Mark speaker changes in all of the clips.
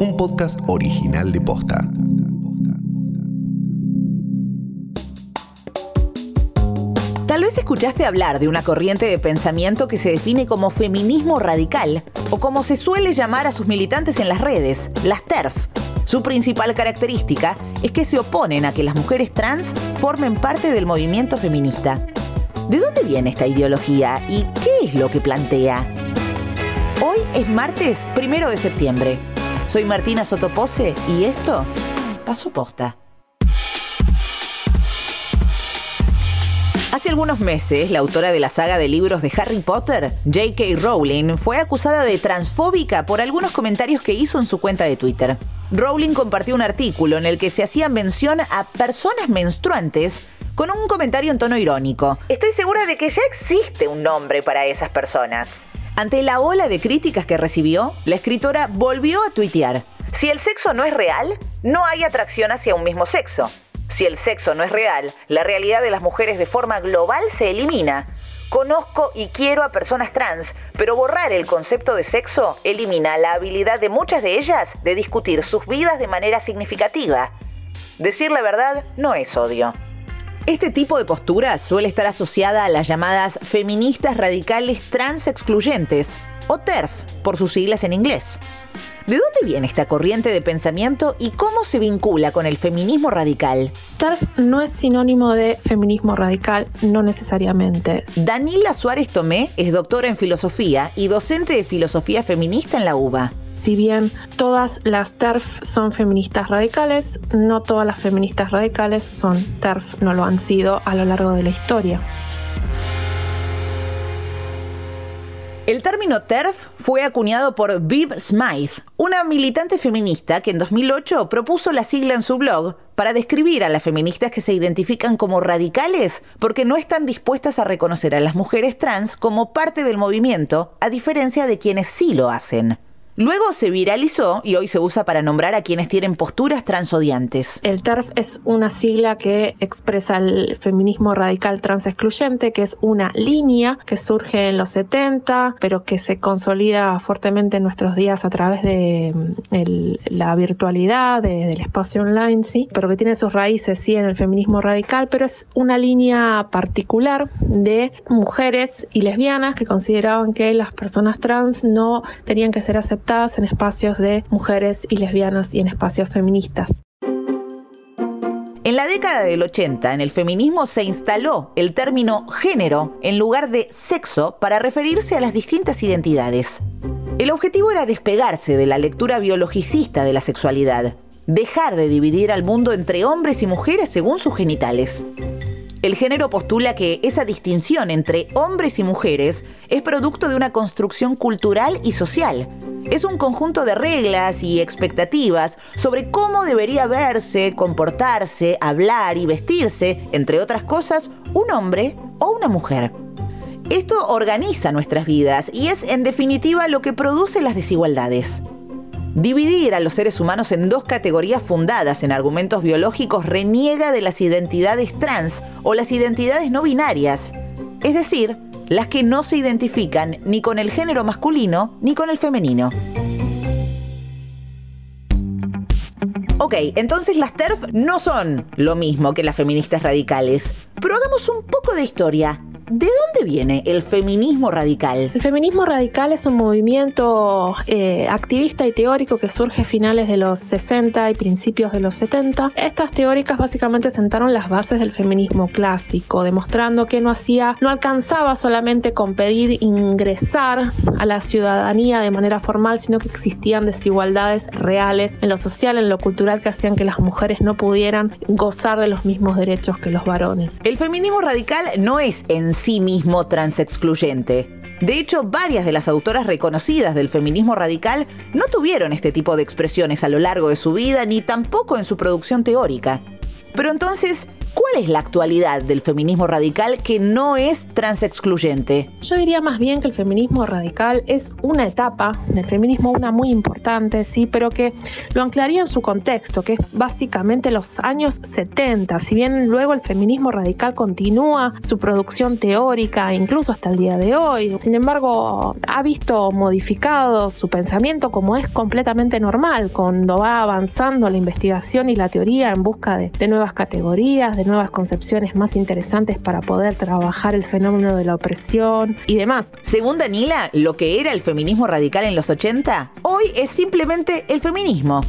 Speaker 1: un podcast original de Posta.
Speaker 2: Tal vez escuchaste hablar de una corriente de pensamiento que se define como feminismo radical, o como se suele llamar a sus militantes en las redes, las TERF. Su principal característica es que se oponen a que las mujeres trans formen parte del movimiento feminista. ¿De dónde viene esta ideología y qué es lo que plantea? Hoy es martes primero de septiembre. Soy Martina Sotopose y esto pasó posta. Hace algunos meses, la autora de la saga de libros de Harry Potter, J.K. Rowling, fue acusada de transfóbica por algunos comentarios que hizo en su cuenta de Twitter. Rowling compartió un artículo en el que se hacía mención a personas menstruantes con un comentario en tono irónico. Estoy segura de que ya existe un nombre para esas personas. Ante la ola de críticas que recibió, la escritora volvió a tuitear. Si el sexo no es real, no hay atracción hacia un mismo sexo. Si el sexo no es real, la realidad de las mujeres de forma global se elimina. Conozco y quiero a personas trans, pero borrar el concepto de sexo elimina la habilidad de muchas de ellas de discutir sus vidas de manera significativa. Decir la verdad no es odio. Este tipo de postura suele estar asociada a las llamadas feministas radicales trans excluyentes, o TERF, por sus siglas en inglés. ¿De dónde viene esta corriente de pensamiento y cómo se vincula con el feminismo radical?
Speaker 3: TERF no es sinónimo de feminismo radical, no necesariamente.
Speaker 2: Danila Suárez Tomé es doctora en filosofía y docente de filosofía feminista en la UBA.
Speaker 3: Si bien todas las TERF son feministas radicales, no todas las feministas radicales son TERF, no lo han sido a lo largo de la historia.
Speaker 2: El término TERF fue acuñado por Viv Smythe, una militante feminista que en 2008 propuso la sigla en su blog para describir a las feministas que se identifican como radicales porque no están dispuestas a reconocer a las mujeres trans como parte del movimiento, a diferencia de quienes sí lo hacen. Luego se viralizó y hoy se usa para nombrar a quienes tienen posturas transodiantes.
Speaker 3: El TERF es una sigla que expresa el feminismo radical trans excluyente, que es una línea que surge en los 70, pero que se consolida fuertemente en nuestros días a través de mm, la virtualidad, del espacio online, sí, pero que tiene sus raíces sí en el feminismo radical, pero es una línea particular de mujeres y lesbianas que consideraban que las personas trans no tenían que ser aceptadas en espacios de mujeres y lesbianas y en espacios feministas.
Speaker 2: En la década del 80, en el feminismo se instaló el término género en lugar de sexo para referirse a las distintas identidades. El objetivo era despegarse de la lectura biologicista de la sexualidad, dejar de dividir al mundo entre hombres y mujeres según sus genitales. El género postula que esa distinción entre hombres y mujeres es producto de una construcción cultural y social. Es un conjunto de reglas y expectativas sobre cómo debería verse, comportarse, hablar y vestirse, entre otras cosas, un hombre o una mujer. Esto organiza nuestras vidas y es en definitiva lo que produce las desigualdades. Dividir a los seres humanos en dos categorías fundadas en argumentos biológicos reniega de las identidades trans o las identidades no binarias, es decir, las que no se identifican ni con el género masculino ni con el femenino. Ok, entonces las TERF no son lo mismo que las feministas radicales, pero hagamos un poco de historia. ¿De dónde viene el feminismo radical?
Speaker 3: El feminismo radical es un movimiento eh, activista y teórico que surge a finales de los 60 y principios de los 70. Estas teóricas básicamente sentaron las bases del feminismo clásico, demostrando que no hacía, no alcanzaba solamente con pedir ingresar a la ciudadanía de manera formal, sino que existían desigualdades reales en lo social, en lo cultural, que hacían que las mujeres no pudieran gozar de los mismos derechos que los varones.
Speaker 2: El feminismo radical no es en sí mismo transexcluyente. De hecho, varias de las autoras reconocidas del feminismo radical no tuvieron este tipo de expresiones a lo largo de su vida ni tampoco en su producción teórica. Pero entonces, ¿Cuál es la actualidad del feminismo radical que no es transexcluyente?
Speaker 3: Yo diría más bien que el feminismo radical es una etapa del feminismo, una muy importante, sí, pero que lo anclaría en su contexto, que es básicamente los años 70. Si bien luego el feminismo radical continúa su producción teórica, incluso hasta el día de hoy, sin embargo, ha visto modificado su pensamiento como es completamente normal cuando va avanzando la investigación y la teoría en busca de, de nuevas categorías, de nuevas concepciones más interesantes para poder trabajar el fenómeno de la opresión y demás.
Speaker 2: Según Danila, lo que era el feminismo radical en los 80, hoy es simplemente el feminismo.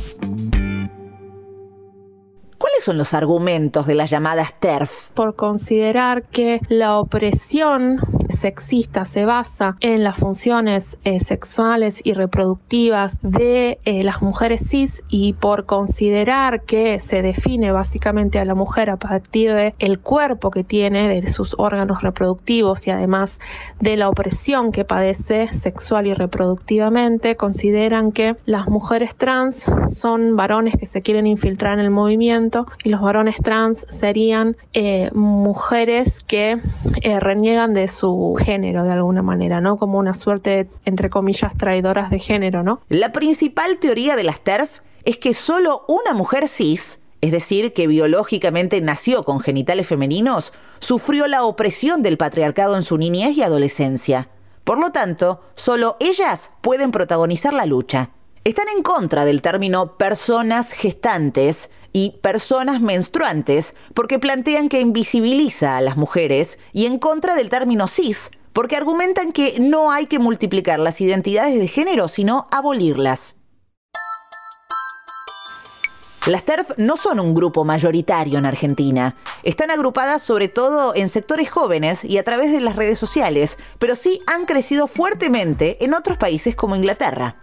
Speaker 2: ¿Cuáles son los argumentos de las llamadas TERF?
Speaker 3: Por considerar que la opresión sexista se basa en las funciones eh, sexuales y reproductivas de eh, las mujeres cis y por considerar que se define básicamente a la mujer a partir de el cuerpo que tiene, de sus órganos reproductivos y además de la opresión que padece sexual y reproductivamente, consideran que las mujeres trans son varones que se quieren infiltrar en el movimiento y los varones trans serían eh, mujeres que reniegan de su género de alguna manera, ¿no? Como una suerte, entre comillas, traidoras de género, ¿no?
Speaker 2: La principal teoría de las TERF es que solo una mujer cis, es decir, que biológicamente nació con genitales femeninos, sufrió la opresión del patriarcado en su niñez y adolescencia. Por lo tanto, solo ellas pueden protagonizar la lucha. Están en contra del término personas gestantes y personas menstruantes porque plantean que invisibiliza a las mujeres y en contra del término cis porque argumentan que no hay que multiplicar las identidades de género sino abolirlas. Las TERF no son un grupo mayoritario en Argentina. Están agrupadas sobre todo en sectores jóvenes y a través de las redes sociales, pero sí han crecido fuertemente en otros países como Inglaterra.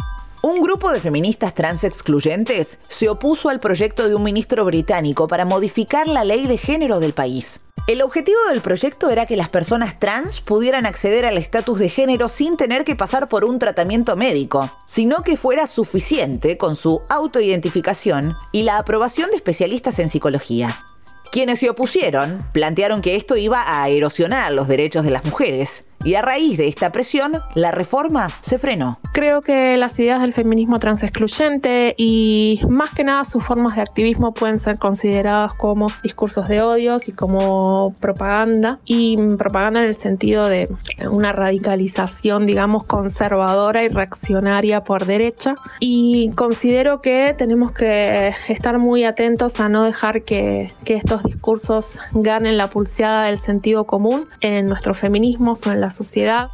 Speaker 2: Un grupo de feministas trans excluyentes se opuso al proyecto de un ministro británico para modificar la ley de género del país. El objetivo del proyecto era que las personas trans pudieran acceder al estatus de género sin tener que pasar por un tratamiento médico, sino que fuera suficiente con su autoidentificación y la aprobación de especialistas en psicología. Quienes se opusieron plantearon que esto iba a erosionar los derechos de las mujeres y a raíz de esta presión, la reforma se frenó.
Speaker 3: Creo que las ideas del feminismo transexcluyente y más que nada sus formas de activismo pueden ser consideradas como discursos de odios y como propaganda. Y propaganda en el sentido de una radicalización, digamos, conservadora y reaccionaria por derecha. Y considero que tenemos que estar muy atentos a no dejar que, que estos discursos ganen la pulseada del sentido común en nuestros feminismos o en la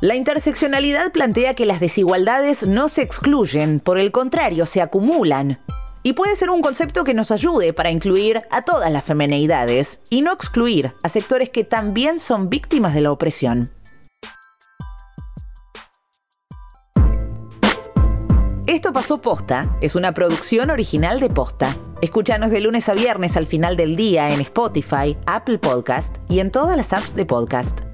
Speaker 2: La interseccionalidad plantea que las desigualdades no se excluyen, por el contrario, se acumulan. Y puede ser un concepto que nos ayude para incluir a todas las femeneidades y no excluir a sectores que también son víctimas de la opresión. Esto pasó posta, es una producción original de posta. Escúchanos de lunes a viernes al final del día en Spotify, Apple Podcast y en todas las apps de podcast.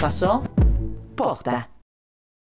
Speaker 2: pasó posta.